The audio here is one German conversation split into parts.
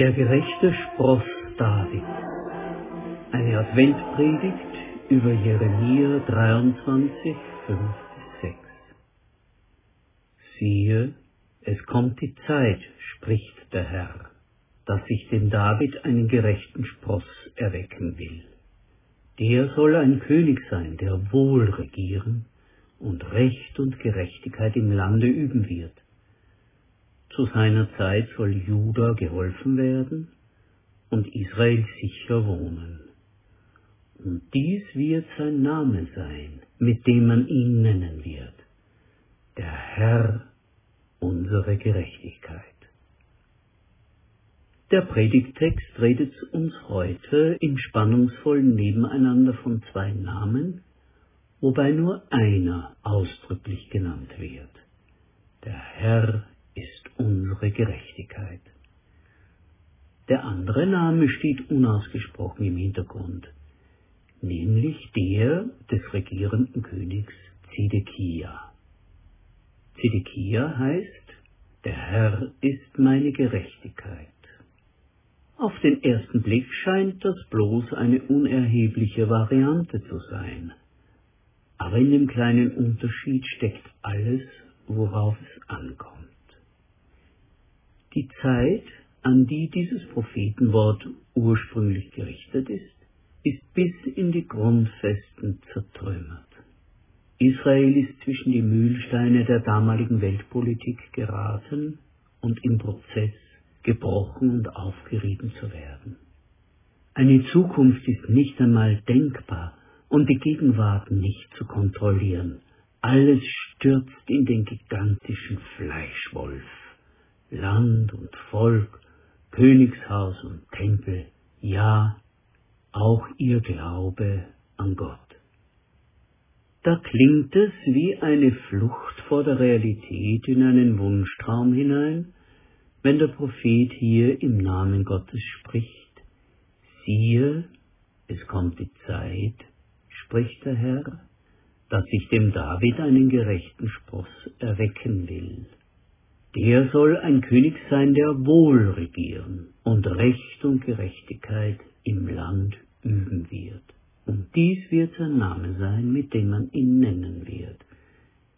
Der gerechte Spross David. Eine Adventpredigt über Jeremia 23, 5 6. Siehe, es kommt die Zeit, spricht der Herr, dass ich dem David einen gerechten Spross erwecken will. Der soll ein König sein, der wohl regieren und Recht und Gerechtigkeit im Lande üben wird. Zu seiner Zeit soll Juda geholfen werden und Israel sicher wohnen. Und dies wird sein Name sein, mit dem man ihn nennen wird. Der Herr unsere Gerechtigkeit. Der Predigttext redet uns heute im spannungsvollen Nebeneinander von zwei Namen, wobei nur einer ausdrücklich genannt wird. Der Herr unsere Gerechtigkeit. Der andere Name steht unausgesprochen im Hintergrund, nämlich der des regierenden Königs Zedekia. Zedekia heißt, der Herr ist meine Gerechtigkeit. Auf den ersten Blick scheint das bloß eine unerhebliche Variante zu sein. Aber in dem kleinen Unterschied steckt alles, worauf es ankommt. Die Zeit, an die dieses Prophetenwort ursprünglich gerichtet ist, ist bis in die Grundfesten zertrümmert. Israel ist zwischen die Mühlsteine der damaligen Weltpolitik geraten und im Prozess gebrochen und aufgerieben zu werden. Eine Zukunft ist nicht einmal denkbar und die Gegenwart nicht zu kontrollieren. Alles stürzt in den gigantischen Fleischwolf. Land und Volk, Königshaus und Tempel, ja, auch ihr Glaube an Gott. Da klingt es wie eine Flucht vor der Realität in einen Wunschtraum hinein, wenn der Prophet hier im Namen Gottes spricht. Siehe, es kommt die Zeit, spricht der Herr, dass ich dem David einen gerechten Spross erwecken will. Der soll ein König sein, der wohl regieren und Recht und Gerechtigkeit im Land üben wird. Und dies wird sein Name sein, mit dem man ihn nennen wird.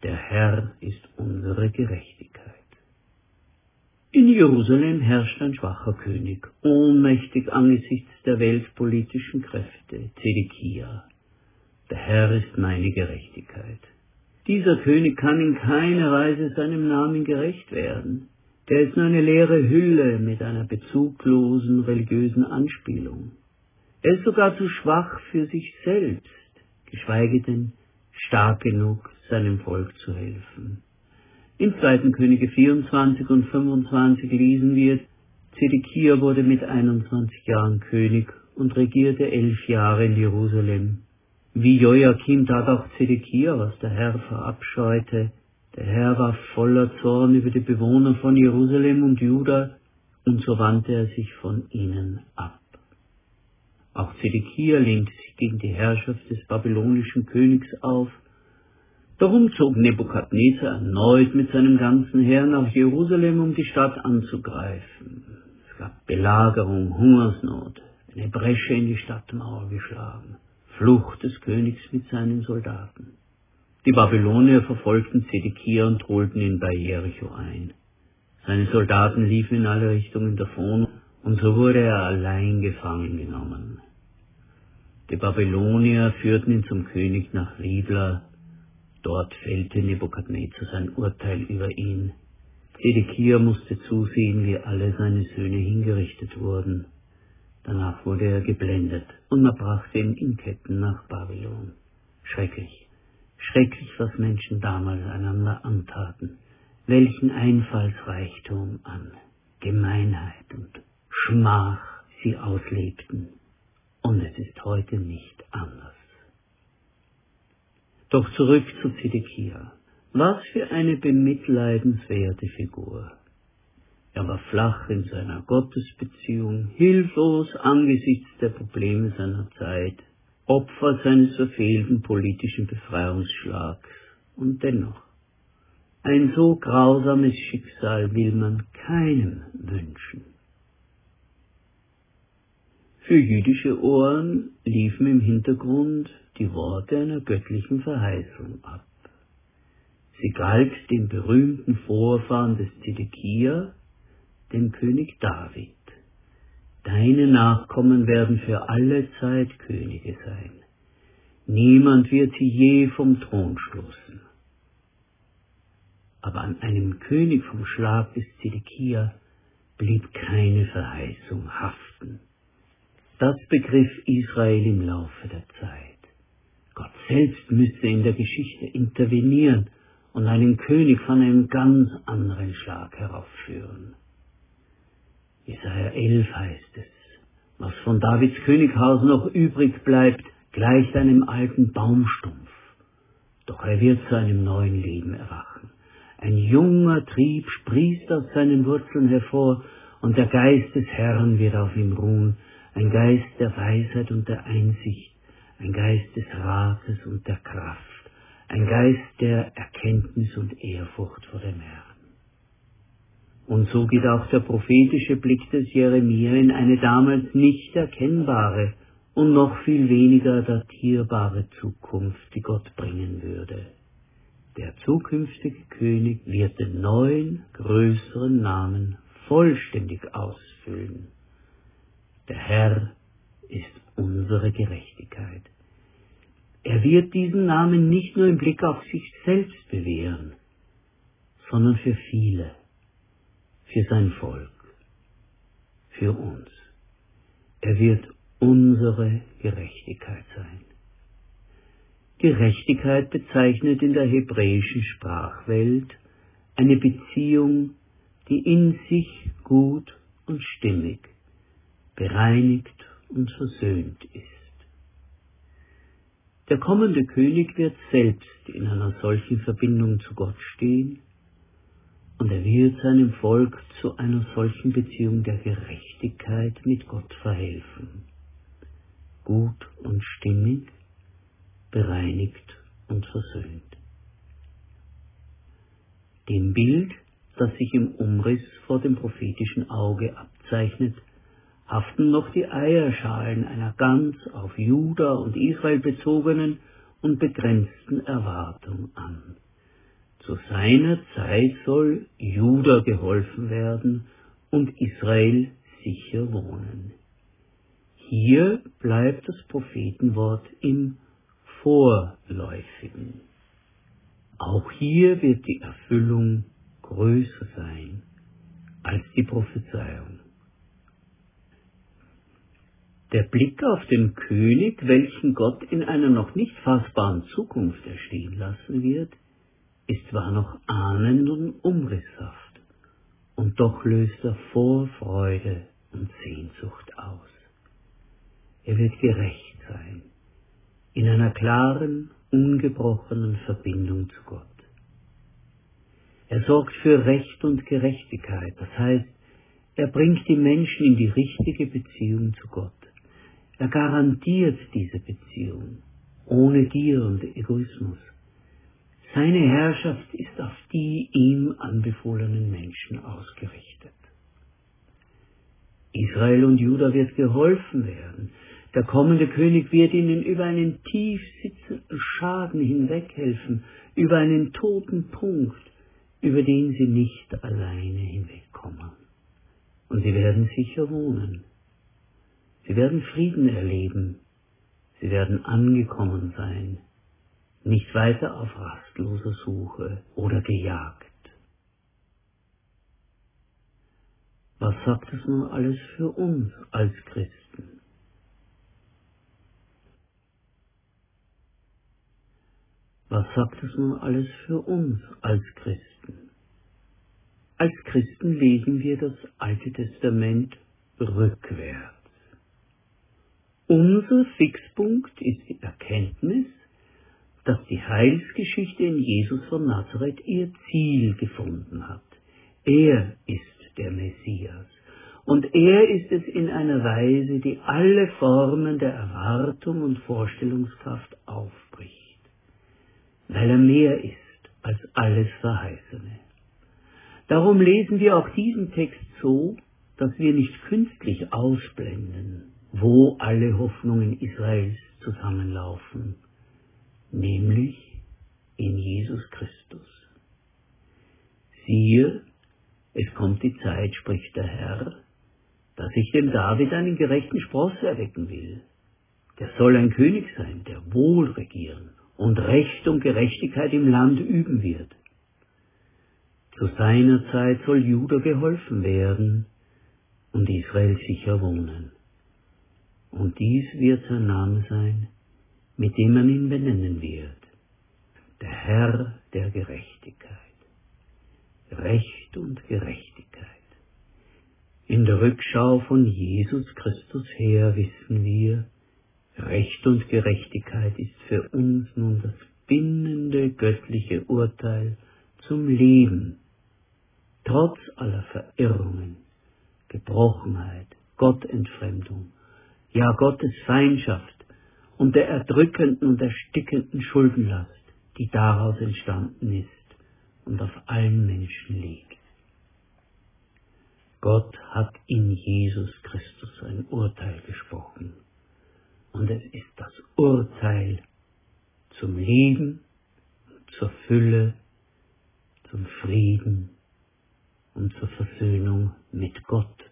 Der Herr ist unsere Gerechtigkeit. In Jerusalem herrscht ein schwacher König, ohnmächtig angesichts der weltpolitischen Kräfte, Zedekia. Der Herr ist meine Gerechtigkeit. Dieser König kann in keiner Weise seinem Namen gerecht werden. Der ist nur eine leere Hülle mit einer bezuglosen religiösen Anspielung. Er ist sogar zu schwach für sich selbst, geschweige denn stark genug, seinem Volk zu helfen. In 2. Könige 24 und 25 lesen wir, Zedekia wurde mit 21 Jahren König und regierte elf Jahre in Jerusalem. Wie Joachim tat auch Zedekia, was der Herr verabscheute. Der Herr war voller Zorn über die Bewohner von Jerusalem und Juda, und so wandte er sich von ihnen ab. Auch Zedekia lehnte sich gegen die Herrschaft des babylonischen Königs auf Darum zog Nebukadnezar erneut mit seinem ganzen Heer nach Jerusalem, um die Stadt anzugreifen. Es gab Belagerung, Hungersnot, eine Bresche in die Stadtmauer geschlagen, Flucht des Königs mit seinen Soldaten. Die Babylonier verfolgten Zedekia und holten ihn bei Jericho ein. Seine Soldaten liefen in alle Richtungen davon, und so wurde er allein gefangen genommen. Die Babylonier führten ihn zum König nach Ribla, Dort fällte Nebukadnezar sein Urteil über ihn. Zedekia musste zusehen, wie alle seine Söhne hingerichtet wurden. Danach wurde er geblendet und man brachte ihn in Ketten nach Babylon. Schrecklich, schrecklich, was Menschen damals einander antaten, welchen Einfallsreichtum an Gemeinheit und Schmach sie auslebten. Und es ist heute nicht anders. Doch zurück zu Zedekia. Was für eine bemitleidenswerte Figur. Er war flach in seiner Gottesbeziehung, hilflos angesichts der Probleme seiner Zeit, Opfer seines verfehlten politischen Befreiungsschlags. Und dennoch, ein so grausames Schicksal will man keinem wünschen. Für jüdische Ohren liefen im Hintergrund die Worte einer göttlichen Verheißung ab. Sie galt dem berühmten Vorfahren des Zedekia, dem König David. Deine Nachkommen werden für alle Zeit Könige sein. Niemand wird sie je vom Thron stoßen. Aber an einem König vom Schlag des Zedekia blieb keine Verheißung haften. Das begriff Israel im Laufe der Zeit. Gott selbst müsste in der Geschichte intervenieren und einen König von einem ganz anderen Schlag heraufführen. Jesaja 11 heißt es, was von Davids Könighaus noch übrig bleibt, gleicht einem alten Baumstumpf. Doch er wird zu einem neuen Leben erwachen. Ein junger Trieb sprießt aus seinen Wurzeln hervor, und der Geist des Herrn wird auf ihm ruhen, ein Geist der Weisheit und der Einsicht, ein Geist des Rates und der Kraft, ein Geist der Erkenntnis und Ehrfurcht vor dem Herrn. Und so geht auch der prophetische Blick des Jeremia in eine damals nicht erkennbare und noch viel weniger datierbare Zukunft, die Gott bringen würde. Der zukünftige König wird den neuen, größeren Namen vollständig ausfüllen. Der Herr ist unsere Gerechtigkeit. Er wird diesen Namen nicht nur im Blick auf sich selbst bewähren, sondern für viele, für sein Volk, für uns. Er wird unsere Gerechtigkeit sein. Gerechtigkeit bezeichnet in der hebräischen Sprachwelt eine Beziehung, die in sich gut und stimmig, bereinigt und versöhnt ist. Der kommende König wird selbst in einer solchen Verbindung zu Gott stehen und er wird seinem Volk zu einer solchen Beziehung der Gerechtigkeit mit Gott verhelfen. Gut und stimmig, bereinigt und versöhnt. Dem Bild, das sich im Umriss vor dem prophetischen Auge abzeichnet, haften noch die Eierschalen einer ganz auf Juda und Israel bezogenen und begrenzten Erwartung an. Zu seiner Zeit soll Juda geholfen werden und Israel sicher wohnen. Hier bleibt das Prophetenwort im Vorläufigen. Auch hier wird die Erfüllung größer sein als die Prophezeiung. Der Blick auf den König, welchen Gott in einer noch nicht fassbaren Zukunft erstehen lassen wird, ist zwar noch ahnend und umrisshaft, und doch löst er Vorfreude und Sehnsucht aus. Er wird gerecht sein, in einer klaren, ungebrochenen Verbindung zu Gott. Er sorgt für Recht und Gerechtigkeit, das heißt, er bringt die Menschen in die richtige Beziehung zu Gott. Er garantiert diese Beziehung ohne Gier und Egoismus. Seine Herrschaft ist auf die ihm anbefohlenen Menschen ausgerichtet. Israel und Juda wird geholfen werden. Der kommende König wird ihnen über einen tief sitzenden Schaden hinweghelfen, über einen toten Punkt, über den sie nicht alleine hinwegkommen. Und sie werden sicher wohnen. Sie werden Frieden erleben. Sie werden angekommen sein, nicht weiter auf rastloser Suche oder gejagt. Was sagt es nun alles für uns als Christen? Was sagt es nun alles für uns als Christen? Als Christen lesen wir das Alte Testament rückwärts. Unser Fixpunkt ist die Erkenntnis, dass die Heilsgeschichte in Jesus von Nazareth ihr Ziel gefunden hat. Er ist der Messias. Und er ist es in einer Weise, die alle Formen der Erwartung und Vorstellungskraft aufbricht, weil er mehr ist als alles Verheißene. Darum lesen wir auch diesen Text so, dass wir nicht künstlich ausblenden, wo alle Hoffnungen Israels zusammenlaufen, nämlich in Jesus Christus. Siehe, es kommt die Zeit, spricht der Herr, dass ich dem David einen gerechten Spross erwecken will. Der soll ein König sein, der wohl regieren und Recht und Gerechtigkeit im Land üben wird. Zu seiner Zeit soll Juda geholfen werden und Israel sicher wohnen. Und dies wird sein Name sein, mit dem man ihn benennen wird. Der Herr der Gerechtigkeit. Recht und Gerechtigkeit. In der Rückschau von Jesus Christus her wissen wir, Recht und Gerechtigkeit ist für uns nun das bindende göttliche Urteil zum Leben, trotz aller Verirrungen, Gebrochenheit, Gottentfremdung, ja Gottes Feindschaft und der erdrückenden und erstickenden Schuldenlast, die daraus entstanden ist und auf allen Menschen liegt. Gott hat in Jesus Christus ein Urteil gesprochen. Und es ist das Urteil zum Leben, zur Fülle, zum Frieden und zur Versöhnung mit Gott,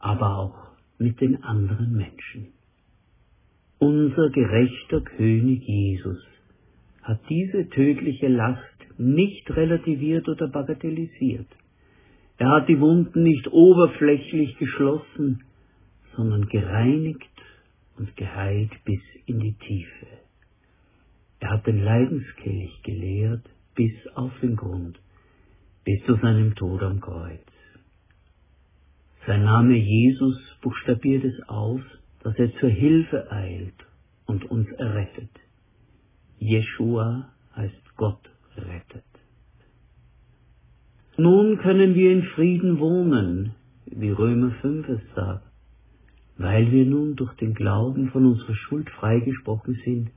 aber auch mit den anderen Menschen. Unser gerechter König Jesus hat diese tödliche Last nicht relativiert oder bagatellisiert. Er hat die Wunden nicht oberflächlich geschlossen, sondern gereinigt und geheilt bis in die Tiefe. Er hat den Leidenskelch geleert bis auf den Grund, bis zu seinem Tod am Kreuz. Sein Name Jesus buchstabiert es aus, dass er zur Hilfe eilt und uns errettet. Jeshua heißt Gott rettet. Nun können wir in Frieden wohnen, wie Römer 5 es sagt. Weil wir nun durch den Glauben von unserer Schuld freigesprochen sind,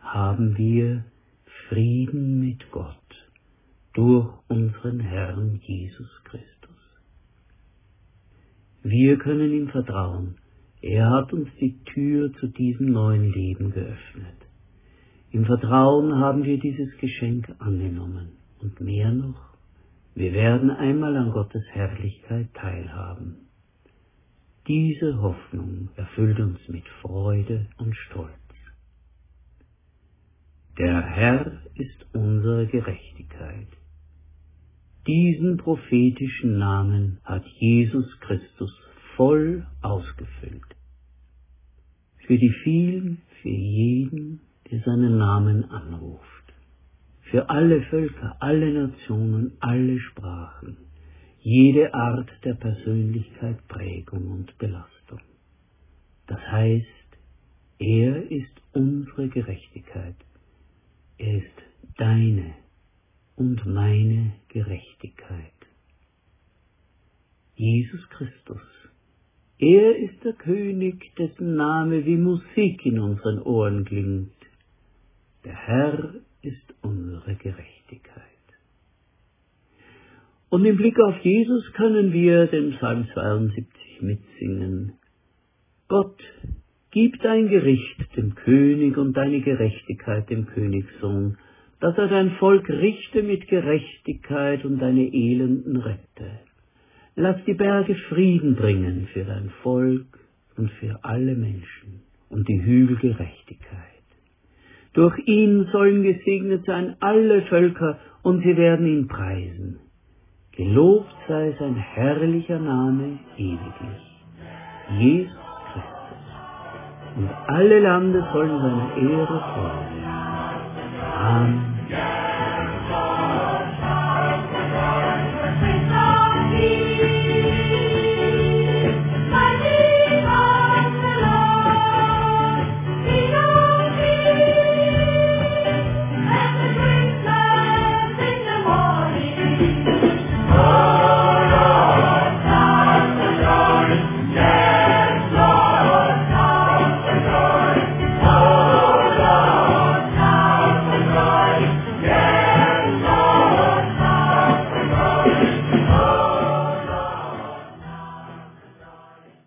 haben wir Frieden mit Gott durch unseren Herrn Jesus Christus. Wir können ihm vertrauen. Er hat uns die Tür zu diesem neuen Leben geöffnet. Im Vertrauen haben wir dieses Geschenk angenommen. Und mehr noch, wir werden einmal an Gottes Herrlichkeit teilhaben. Diese Hoffnung erfüllt uns mit Freude und Stolz. Der Herr ist unsere Gerechtigkeit. Diesen prophetischen Namen hat Jesus Christus voll ausgefüllt. Für die vielen, für jeden, der seinen Namen anruft. Für alle Völker, alle Nationen, alle Sprachen jede Art der Persönlichkeit Prägung und Belastung. Das heißt, er ist unsere Gerechtigkeit. Er ist deine und meine Gerechtigkeit. Jesus Christus. Er ist der König, dessen Name wie Musik in unseren Ohren klingt. Der Herr ist unsere Gerechtigkeit. Und im Blick auf Jesus können wir den Psalm 72 mitsingen. Gott, gib dein Gericht dem König und deine Gerechtigkeit dem Königssohn, dass er dein Volk richte mit Gerechtigkeit und deine Elenden rette. Lass die Berge Frieden bringen für dein Volk und für alle Menschen und die Hügel Gerechtigkeit. Durch ihn sollen gesegnet sein alle Völker und sie werden ihn preisen. Gelobt sei sein herrlicher Name ewiglich. Jesus Christus. Und alle Lande sollen seine Ehre folgen. Amen.